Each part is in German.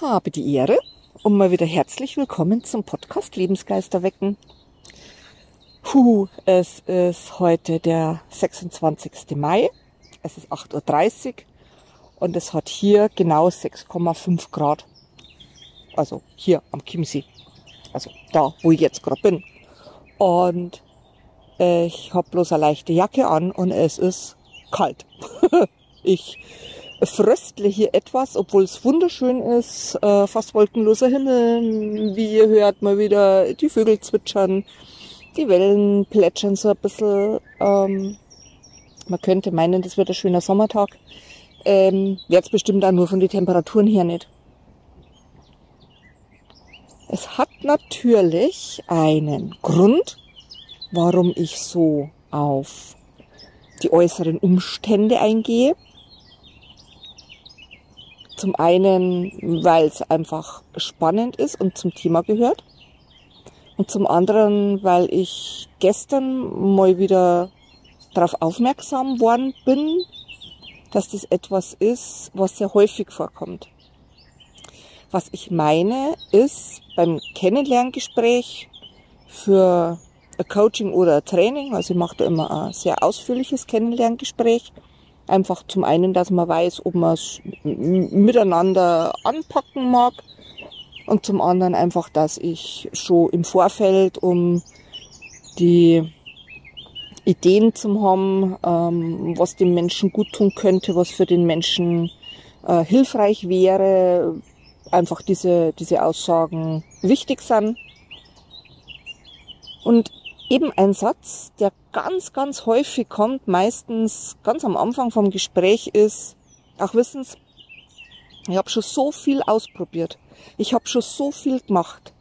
Habe die Ehre und mal wieder herzlich willkommen zum Podcast Lebensgeister wecken. Puh, es ist heute der 26. Mai. Es ist 8.30 Uhr und es hat hier genau 6,5 Grad. Also hier am Chiemsee. Also da, wo ich jetzt gerade bin. Und ich habe bloß eine leichte Jacke an und es ist kalt. ich fröstle hier etwas, obwohl es wunderschön ist, äh, fast wolkenloser Himmel, wie ihr hört, mal wieder die Vögel zwitschern, die Wellen plätschern so ein bisschen. Ähm, man könnte meinen, das wird ein schöner Sommertag. Ähm, Wird bestimmt auch nur von den Temperaturen her nicht. Es hat natürlich einen Grund, warum ich so auf die äußeren Umstände eingehe. Zum einen, weil es einfach spannend ist und zum Thema gehört. Und zum anderen, weil ich gestern mal wieder darauf aufmerksam worden bin, dass das etwas ist, was sehr häufig vorkommt. Was ich meine, ist beim Kennenlerngespräch für ein Coaching oder ein Training, also ich mache da immer ein sehr ausführliches Kennenlerngespräch, einfach zum einen, dass man weiß, ob man es miteinander anpacken mag und zum anderen einfach, dass ich schon im Vorfeld um die Ideen zu haben, ähm, was dem Menschen gut tun könnte, was für den Menschen äh, hilfreich wäre, einfach diese, diese Aussagen wichtig sind. Und eben ein Satz, der ganz, ganz häufig kommt, meistens ganz am Anfang vom Gespräch ist, ach wissen's, ich habe schon so viel ausprobiert. Ich habe schon so viel gemacht.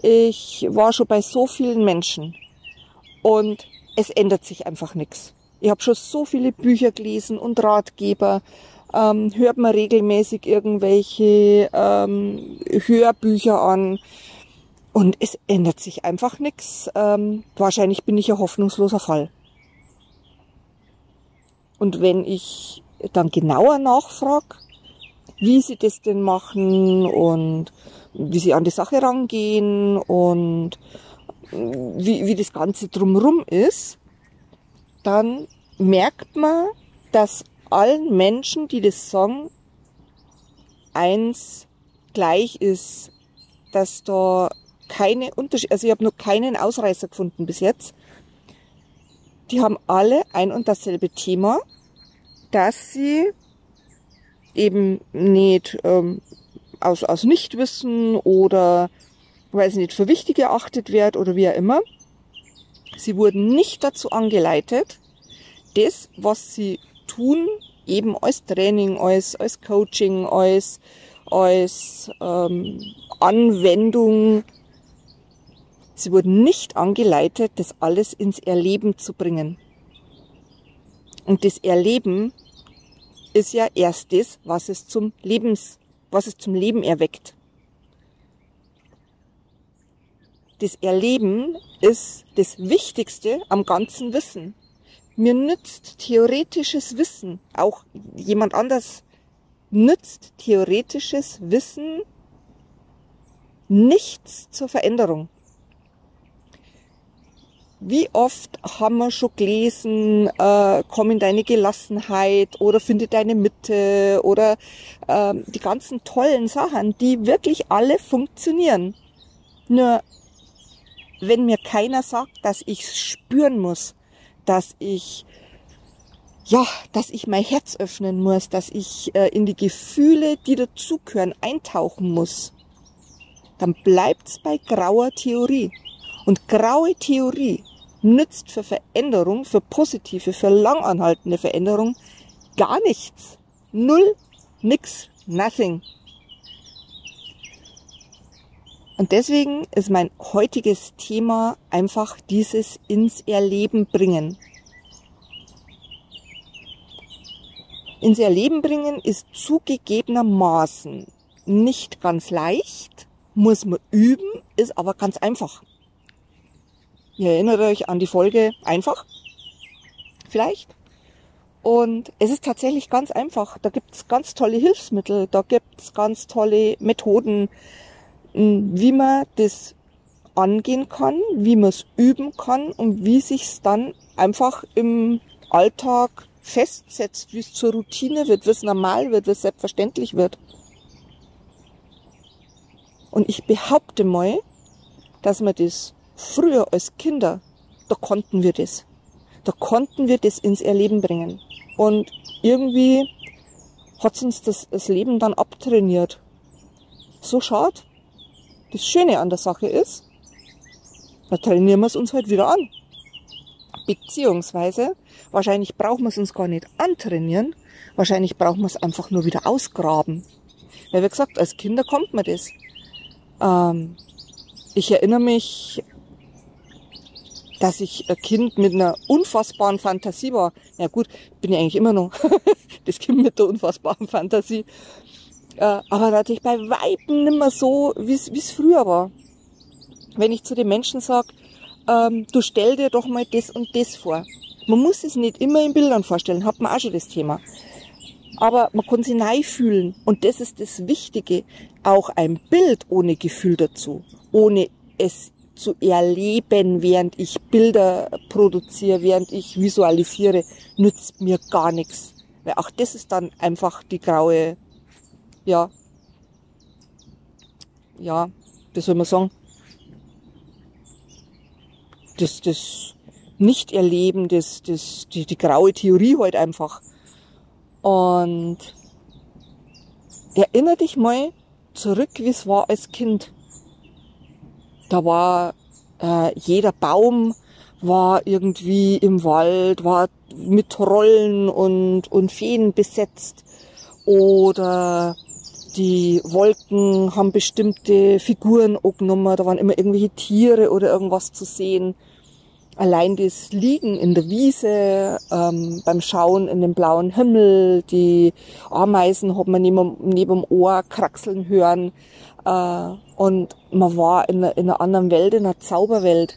Ich war schon bei so vielen Menschen. Und es ändert sich einfach nichts. Ich habe schon so viele Bücher gelesen und Ratgeber. Ähm, hört man regelmäßig irgendwelche ähm, Hörbücher an. Und es ändert sich einfach nichts. Ähm, wahrscheinlich bin ich ein hoffnungsloser Fall. Und wenn ich dann genauer nachfrage, wie sie das denn machen und wie sie an die Sache rangehen und wie, wie das Ganze drumrum ist, dann merkt man, dass allen Menschen, die das sagen, eins gleich ist, dass da keine Unterschiede, also ich habe nur keinen Ausreißer gefunden bis jetzt. Die haben alle ein und dasselbe Thema, dass sie eben nicht ähm, aus, aus Nichtwissen oder weil sie nicht für wichtig erachtet wird oder wie auch immer. Sie wurden nicht dazu angeleitet, das, was sie tun, eben als Training, als, als Coaching, als, als ähm, Anwendung Sie wurden nicht angeleitet, das alles ins Erleben zu bringen. Und das Erleben ist ja erst das, was es zum Lebens, was es zum Leben erweckt. Das Erleben ist das Wichtigste am ganzen Wissen. Mir nützt theoretisches Wissen, auch jemand anders nützt theoretisches Wissen nichts zur Veränderung. Wie oft haben wir schon gelesen, äh, komm in deine Gelassenheit oder finde deine Mitte oder äh, die ganzen tollen Sachen, die wirklich alle funktionieren. Nur wenn mir keiner sagt, dass ich spüren muss, dass ich ja, dass ich mein Herz öffnen muss, dass ich äh, in die Gefühle, die dazugehören, eintauchen muss, dann bleibt's bei grauer Theorie. Und graue Theorie nützt für Veränderung, für positive, für langanhaltende Veränderung gar nichts. Null, nix, nothing. Und deswegen ist mein heutiges Thema einfach dieses ins Erleben bringen. Ins Erleben bringen ist zugegebenermaßen nicht ganz leicht, muss man üben, ist aber ganz einfach. Ihr erinnert euch an die Folge einfach? Vielleicht? Und es ist tatsächlich ganz einfach. Da gibt's ganz tolle Hilfsmittel, da gibt's ganz tolle Methoden, wie man das angehen kann, wie man es üben kann und wie sich's dann einfach im Alltag festsetzt, wie es zur Routine wird, wie es normal wird, wie es selbstverständlich wird. Und ich behaupte mal, dass wir das früher als Kinder, da konnten wir das. Da konnten wir das ins Erleben bringen. Und irgendwie hat uns das, das Leben dann abtrainiert. So schade. Das Schöne an der Sache ist, da trainieren wir es uns halt wieder an. Beziehungsweise, wahrscheinlich brauchen wir es uns gar nicht antrainieren, wahrscheinlich brauchen wir es einfach nur wieder ausgraben. Weil wie gesagt, als Kinder kommt man das. Ähm, ich erinnere mich, dass ich ein Kind mit einer unfassbaren Fantasie war. Ja gut, bin ich eigentlich immer noch das Kind mit der unfassbaren Fantasie. Äh, aber natürlich bei Weiben nicht mehr so, wie es früher war. Wenn ich zu den Menschen sage, ähm, du stell dir doch mal das und das vor. Man muss es nicht immer in Bildern vorstellen, hat man auch schon das Thema. Aber man kann sich neu fühlen. Und das ist das Wichtige. Auch ein Bild ohne Gefühl dazu. Ohne es zu erleben, während ich Bilder produziere, während ich visualisiere, nützt mir gar nichts. Weil auch das ist dann einfach die graue, ja, ja, wie soll man sagen, das, das Nicht-Erleben, das, das, die, die graue Theorie halt einfach. Und erinnere dich mal zurück, wie es war als Kind. Da war äh, jeder Baum war irgendwie im Wald, war mit Trollen und, und Feen besetzt. Oder die Wolken haben bestimmte Figuren angenommen, da waren immer irgendwelche Tiere oder irgendwas zu sehen. Allein das Liegen in der Wiese, ähm, beim Schauen in den blauen Himmel, die Ameisen hat man neben, neben dem Ohr kraxeln hören. Äh, und man war in einer, in einer anderen Welt, in einer Zauberwelt.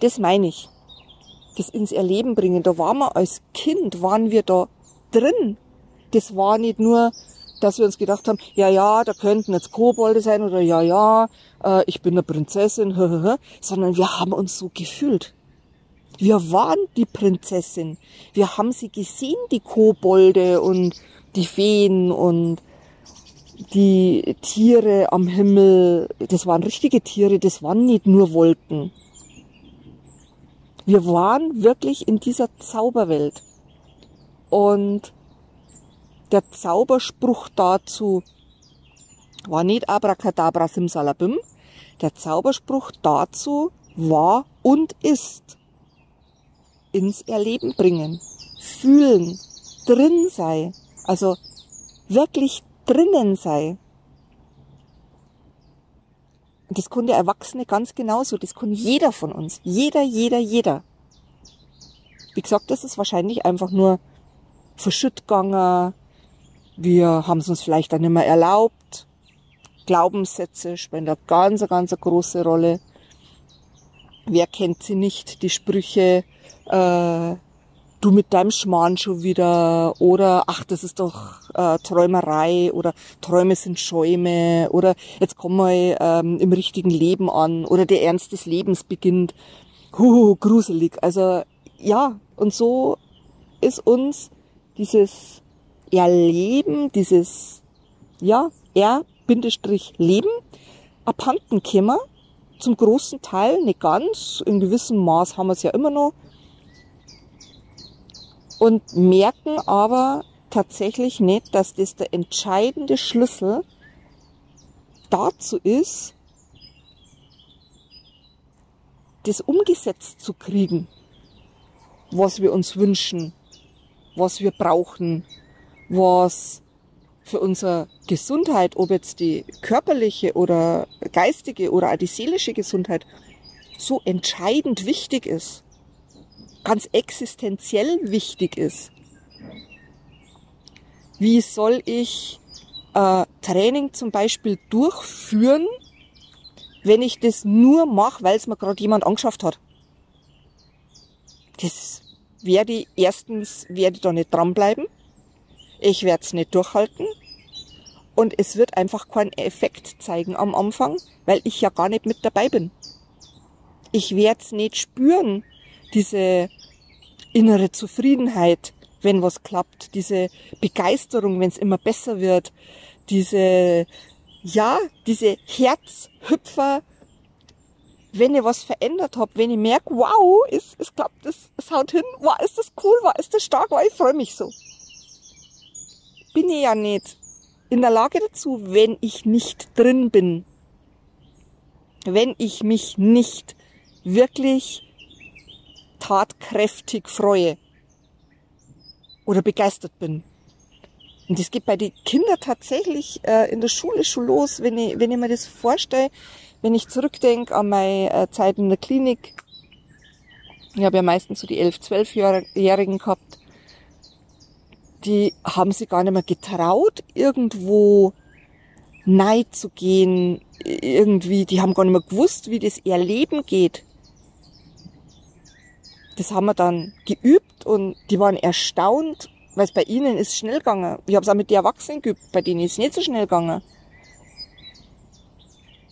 Das meine ich. Das ins Erleben bringen. Da waren wir als Kind, waren wir da drin das war nicht nur, dass wir uns gedacht haben, ja, ja, da könnten jetzt Kobolde sein oder ja, ja, äh, ich bin eine Prinzessin, sondern wir haben uns so gefühlt. Wir waren die Prinzessin. Wir haben sie gesehen, die Kobolde und die Feen und die Tiere am Himmel. Das waren richtige Tiere, das waren nicht nur Wolken. Wir waren wirklich in dieser Zauberwelt. Und der Zauberspruch dazu war nicht Abracadabra Simsalabim. Der Zauberspruch dazu war und ist ins Erleben bringen, fühlen, drin sei, also wirklich drinnen sei. Das konnte Erwachsene ganz genauso, das konnte jeder von uns, jeder, jeder, jeder. Wie gesagt, das ist wahrscheinlich einfach nur verschütt gegangen, wir haben es uns vielleicht auch nicht mehr erlaubt. Glaubenssätze spielen da ganz, ganz eine große Rolle. Wer kennt sie nicht? Die Sprüche, äh, du mit deinem Schmarrn schon wieder oder ach, das ist doch äh, Träumerei oder Träume sind Schäume oder jetzt komm mal ähm, im richtigen Leben an oder der Ernst des Lebens beginnt. Huhu, gruselig. Also ja, und so ist uns dieses Erleben, dieses, ja, R-Leben abhanden käme. Zum großen Teil, nicht ganz, in gewissem Maß haben wir es ja immer noch. Und merken aber tatsächlich nicht, dass das der entscheidende Schlüssel dazu ist, das umgesetzt zu kriegen, was wir uns wünschen, was wir brauchen, was für unsere Gesundheit, ob jetzt die körperliche oder geistige oder auch die seelische Gesundheit, so entscheidend wichtig ist, ganz existenziell wichtig ist. Wie soll ich äh, Training zum Beispiel durchführen, wenn ich das nur mache, weil es mir gerade jemand angeschafft hat? Das werde ich erstens werde ich da nicht dranbleiben. Ich werde es nicht durchhalten. Und es wird einfach keinen Effekt zeigen am Anfang, weil ich ja gar nicht mit dabei bin. Ich werde es nicht spüren, diese innere Zufriedenheit, wenn was klappt, diese Begeisterung, wenn es immer besser wird, diese, ja, diese Herzhüpfer, wenn ich was verändert habe, wenn ich merke, wow, es, es klappt, es, es haut hin, wow, ist das cool, wow, ist das stark, wow, ich freue mich so. Bin ich ja nicht in der Lage dazu, wenn ich nicht drin bin. Wenn ich mich nicht wirklich tatkräftig freue oder begeistert bin. Und das geht bei den Kindern tatsächlich äh, in der Schule schon los, wenn ich, wenn ich mir das vorstelle, wenn ich zurückdenke an meine äh, Zeit in der Klinik. Ich habe ja meistens so die 11-, 12-Jährigen gehabt. Die haben sich gar nicht mehr getraut, irgendwo Neid zu gehen, irgendwie, die haben gar nicht mehr gewusst, wie das Erleben geht das haben wir dann geübt und die waren erstaunt, weil es bei ihnen ist schnell gegangen. Ich habe es auch mit den Erwachsenen geübt, bei denen ist es nicht so schnell gegangen.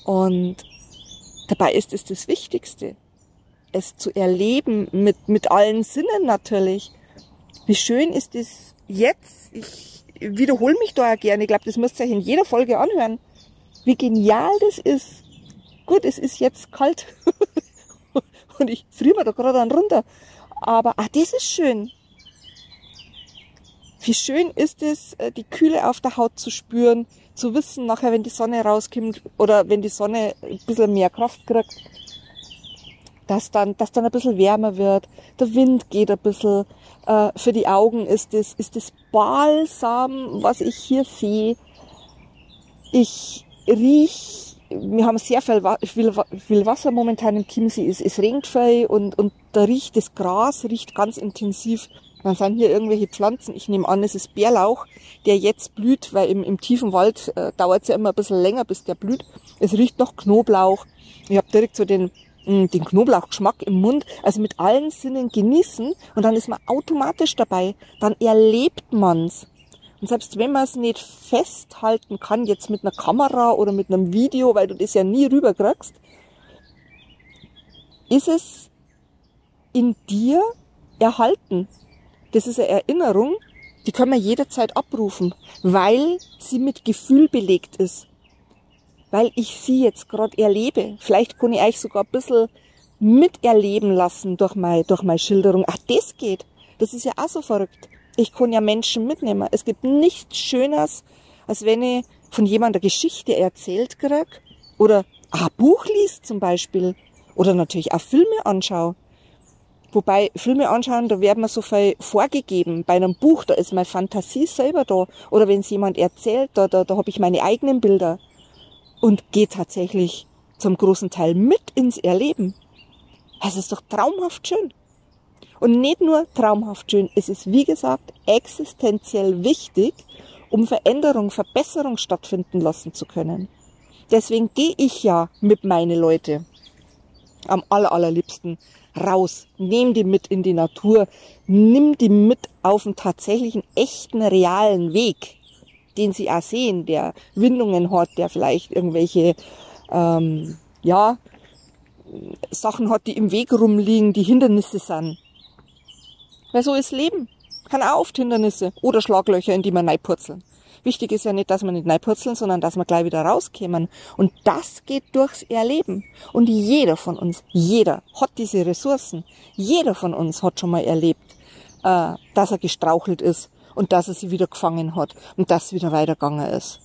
Und dabei ist es das Wichtigste, es zu erleben mit, mit allen Sinnen natürlich. Wie schön ist es jetzt? Ich wiederhole mich da ja gerne. Ich glaube, das müsst ihr euch in jeder Folge anhören. Wie genial das ist. Gut, es ist jetzt kalt. und ich friere mir da gerade dann runter. Aber, ah, das ist schön. Wie schön ist es, äh, die Kühle auf der Haut zu spüren, zu wissen, nachher, wenn die Sonne rauskommt oder wenn die Sonne ein bisschen mehr Kraft kriegt, dass dann, dass dann ein bisschen wärmer wird, der Wind geht ein bisschen, äh, für die Augen ist es, ist das Balsam, was ich hier sehe. Ich riech wir haben sehr viel, viel, viel Wasser momentan im Chiemsee. Es, es regnet viel und, und da riecht das Gras riecht ganz intensiv. Dann sind hier irgendwelche Pflanzen. Ich nehme an, es ist Bärlauch, der jetzt blüht, weil im, im tiefen Wald äh, dauert es ja immer ein bisschen länger, bis der blüht. Es riecht noch Knoblauch. Ich habe direkt so den, mh, mm, den Knoblauchgeschmack im Mund. Also mit allen Sinnen genießen und dann ist man automatisch dabei. Dann erlebt man's. Und selbst wenn man es nicht festhalten kann, jetzt mit einer Kamera oder mit einem Video, weil du das ja nie rüberkriegst, ist es in dir erhalten. Das ist eine Erinnerung, die können wir jederzeit abrufen, weil sie mit Gefühl belegt ist. Weil ich sie jetzt gerade erlebe. Vielleicht kann ich euch sogar ein bisschen miterleben lassen durch meine, durch meine Schilderung. Ach, das geht. Das ist ja auch so verrückt. Ich kann ja Menschen mitnehmen. Es gibt nichts Schöneres, als wenn ich von jemandem eine Geschichte erzählt krieg oder ein Buch liest zum Beispiel oder natürlich auch Filme anschaue. Wobei Filme anschauen, da werden mir so viel vorgegeben. Bei einem Buch, da ist meine Fantasie selber da. Oder wenn es jemand erzählt, da, da, da habe ich meine eigenen Bilder. Und gehe tatsächlich zum großen Teil mit ins Erleben. Es ist doch traumhaft schön. Und nicht nur traumhaft schön, es ist wie gesagt existenziell wichtig, um Veränderung, Verbesserung stattfinden lassen zu können. Deswegen gehe ich ja mit meine Leute am aller, allerliebsten raus, nehm die mit in die Natur, nimm die mit auf einen tatsächlichen, echten, realen Weg, den sie auch sehen, der Windungen hat, der vielleicht irgendwelche, ähm, ja, Sachen hat, die im Weg rumliegen, die Hindernisse sind. Weil so ist Leben. Kann auch oft Hindernisse oder Schlaglöcher, in die man neipurzeln. Wichtig ist ja nicht, dass man nicht neipurzeln, sondern dass man gleich wieder rauskämen. Und das geht durchs Erleben. Und jeder von uns, jeder hat diese Ressourcen. Jeder von uns hat schon mal erlebt, äh, dass er gestrauchelt ist und dass er sie wieder gefangen hat und dass es wieder weitergegangen ist.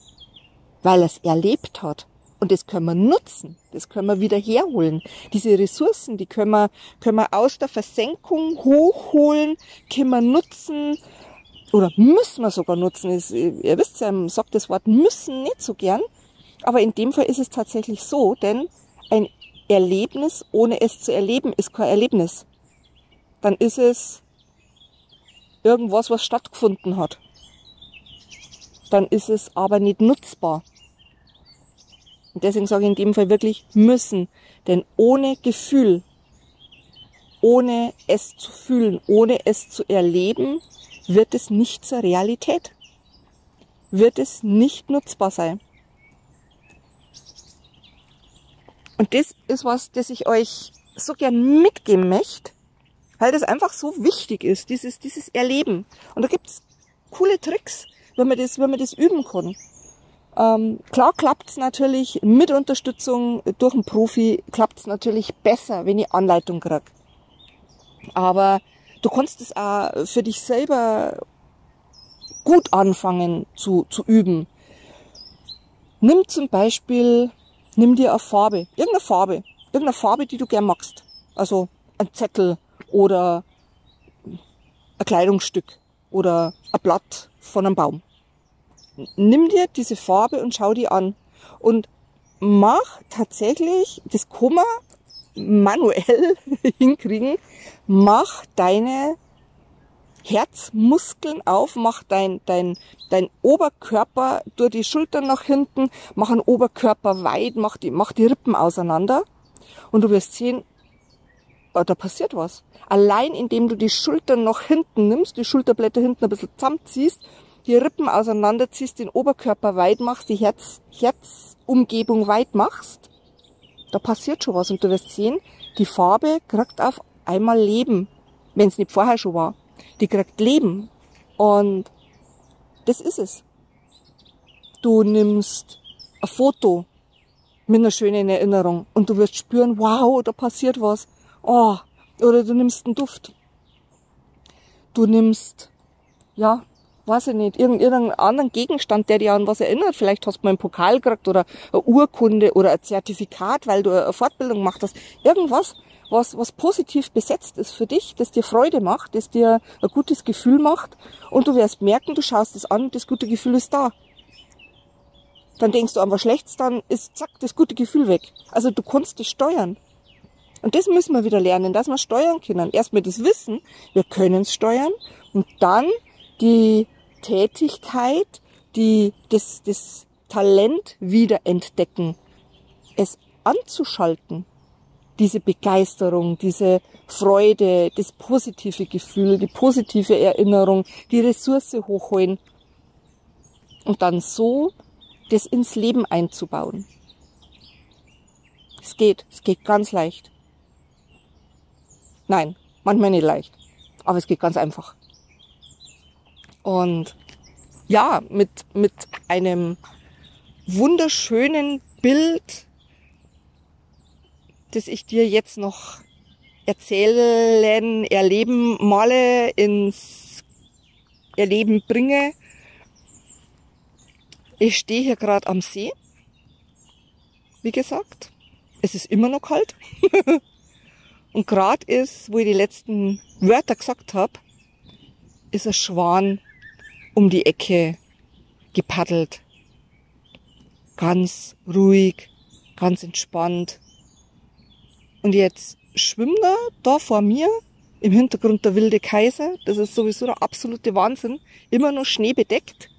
Weil er es erlebt hat. Und das können wir nutzen, das können wir wieder herholen. Diese Ressourcen, die können wir, können wir aus der Versenkung hochholen, können wir nutzen oder müssen wir sogar nutzen. Ist, ihr wisst ja, man sagt das Wort müssen nicht so gern, aber in dem Fall ist es tatsächlich so, denn ein Erlebnis ohne es zu erleben ist kein Erlebnis. Dann ist es irgendwas, was stattgefunden hat. Dann ist es aber nicht nutzbar. Und deswegen sage ich in dem Fall wirklich müssen. Denn ohne Gefühl, ohne es zu fühlen, ohne es zu erleben, wird es nicht zur Realität. Wird es nicht nutzbar sein. Und das ist was, das ich euch so gern mitgeben möchte, weil das einfach so wichtig ist, dieses, dieses Erleben. Und da gibt's coole Tricks, wenn man das, wenn man das üben kann. Ähm, klar klappt's natürlich mit Unterstützung durch einen Profi, klappt's natürlich besser, wenn ich Anleitung krieg. Aber du kannst es auch für dich selber gut anfangen zu, zu üben. Nimm zum Beispiel, nimm dir eine Farbe, irgendeine Farbe, irgendeine Farbe, die du gern magst. Also ein Zettel oder ein Kleidungsstück oder ein Blatt von einem Baum. Nimm dir diese Farbe und schau die an. Und mach tatsächlich, das man manuell hinkriegen, mach deine Herzmuskeln auf, mach dein, dein, dein Oberkörper durch die Schultern nach hinten, mach den Oberkörper weit, mach die, mach die Rippen auseinander. Und du wirst sehen, oh, da passiert was. Allein indem du die Schultern nach hinten nimmst, die Schulterblätter hinten ein bisschen zusammenziehst, die Rippen auseinanderziehst, den Oberkörper weit machst, die Herz, Herzumgebung weit machst, da passiert schon was und du wirst sehen, die Farbe kriegt auf einmal Leben, wenn es nicht vorher schon war. Die kriegt Leben und das ist es. Du nimmst ein Foto mit einer schönen Erinnerung und du wirst spüren, wow, da passiert was. Oh, oder du nimmst einen Duft. Du nimmst, ja, weiß ich nicht, irgendeinen anderen Gegenstand, der dir an was erinnert. Vielleicht hast du mal einen Pokal gekriegt oder eine Urkunde oder ein Zertifikat, weil du eine Fortbildung gemacht hast. Irgendwas, was, was positiv besetzt ist für dich, das dir Freude macht, das dir ein gutes Gefühl macht. Und du wirst merken, du schaust es an, das gute Gefühl ist da. Dann denkst du an was Schlechtes, dann ist zack, das gute Gefühl weg. Also du kannst es steuern. Und das müssen wir wieder lernen, dass wir steuern können. Erstmal das Wissen, wir können es steuern und dann die Tätigkeit, die, das, das Talent wiederentdecken, es anzuschalten, diese Begeisterung, diese Freude, das positive Gefühl, die positive Erinnerung, die Ressource hochholen und dann so das ins Leben einzubauen. Es geht, es geht ganz leicht. Nein, manchmal nicht leicht, aber es geht ganz einfach. Und ja, mit, mit einem wunderschönen Bild, das ich dir jetzt noch erzählen, erleben, male, ins Erleben bringe. Ich stehe hier gerade am See. Wie gesagt, es ist immer noch kalt. Und gerade ist, wo ich die letzten Wörter gesagt habe, ist ein Schwan um die Ecke gepaddelt. Ganz ruhig, ganz entspannt. Und jetzt schwimmt er da vor mir, im Hintergrund der wilde Kaiser. Das ist sowieso der absolute Wahnsinn. Immer nur schneebedeckt,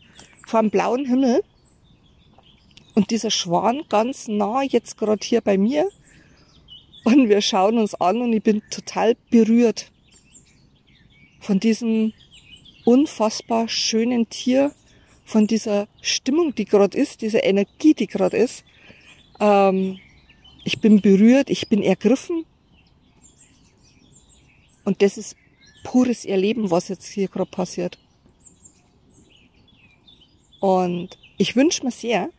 vor dem blauen Himmel. Und dieser Schwan ganz nah jetzt gerade hier bei mir. Und wir schauen uns an und ich bin total berührt von diesem unfassbar schönen Tier, von dieser Stimmung, die gerade ist, dieser Energie, die gerade ist. Ähm, ich bin berührt, ich bin ergriffen. Und das ist pures Erleben, was jetzt hier gerade passiert. Und ich wünsche mir sehr,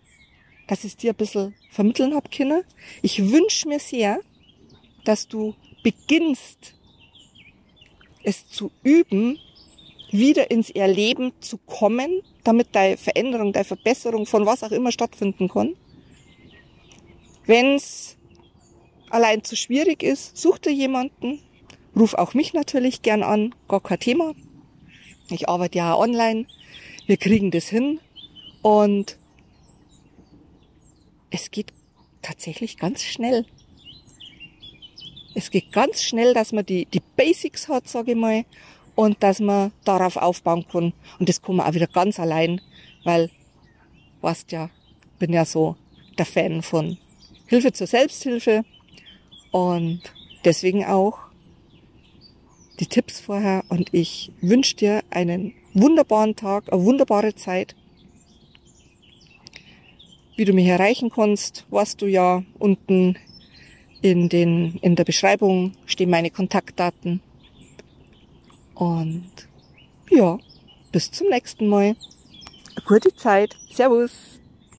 dass ich es dir ein bisschen vermitteln hab können. Ich wünsche mir sehr, dass du beginnst, es zu üben, wieder ins Erleben zu kommen, damit deine Veränderung, deine Verbesserung von was auch immer stattfinden kann. Wenn's allein zu schwierig ist, such dir jemanden, ruf auch mich natürlich gern an, gar kein Thema. Ich arbeite ja online, wir kriegen das hin und es geht tatsächlich ganz schnell. Es geht ganz schnell, dass man die, die Basics hat, sage ich mal, und dass man darauf aufbauen kann. Und das kann man auch wieder ganz allein, weil, weißt ja, bin ja so der Fan von Hilfe zur Selbsthilfe und deswegen auch die Tipps vorher und ich wünsche dir einen wunderbaren Tag, eine wunderbare Zeit. Wie du mich erreichen kannst, weißt du ja unten in, den, in der Beschreibung stehen meine Kontaktdaten. Und ja, bis zum nächsten Mal. Gute Zeit. Servus.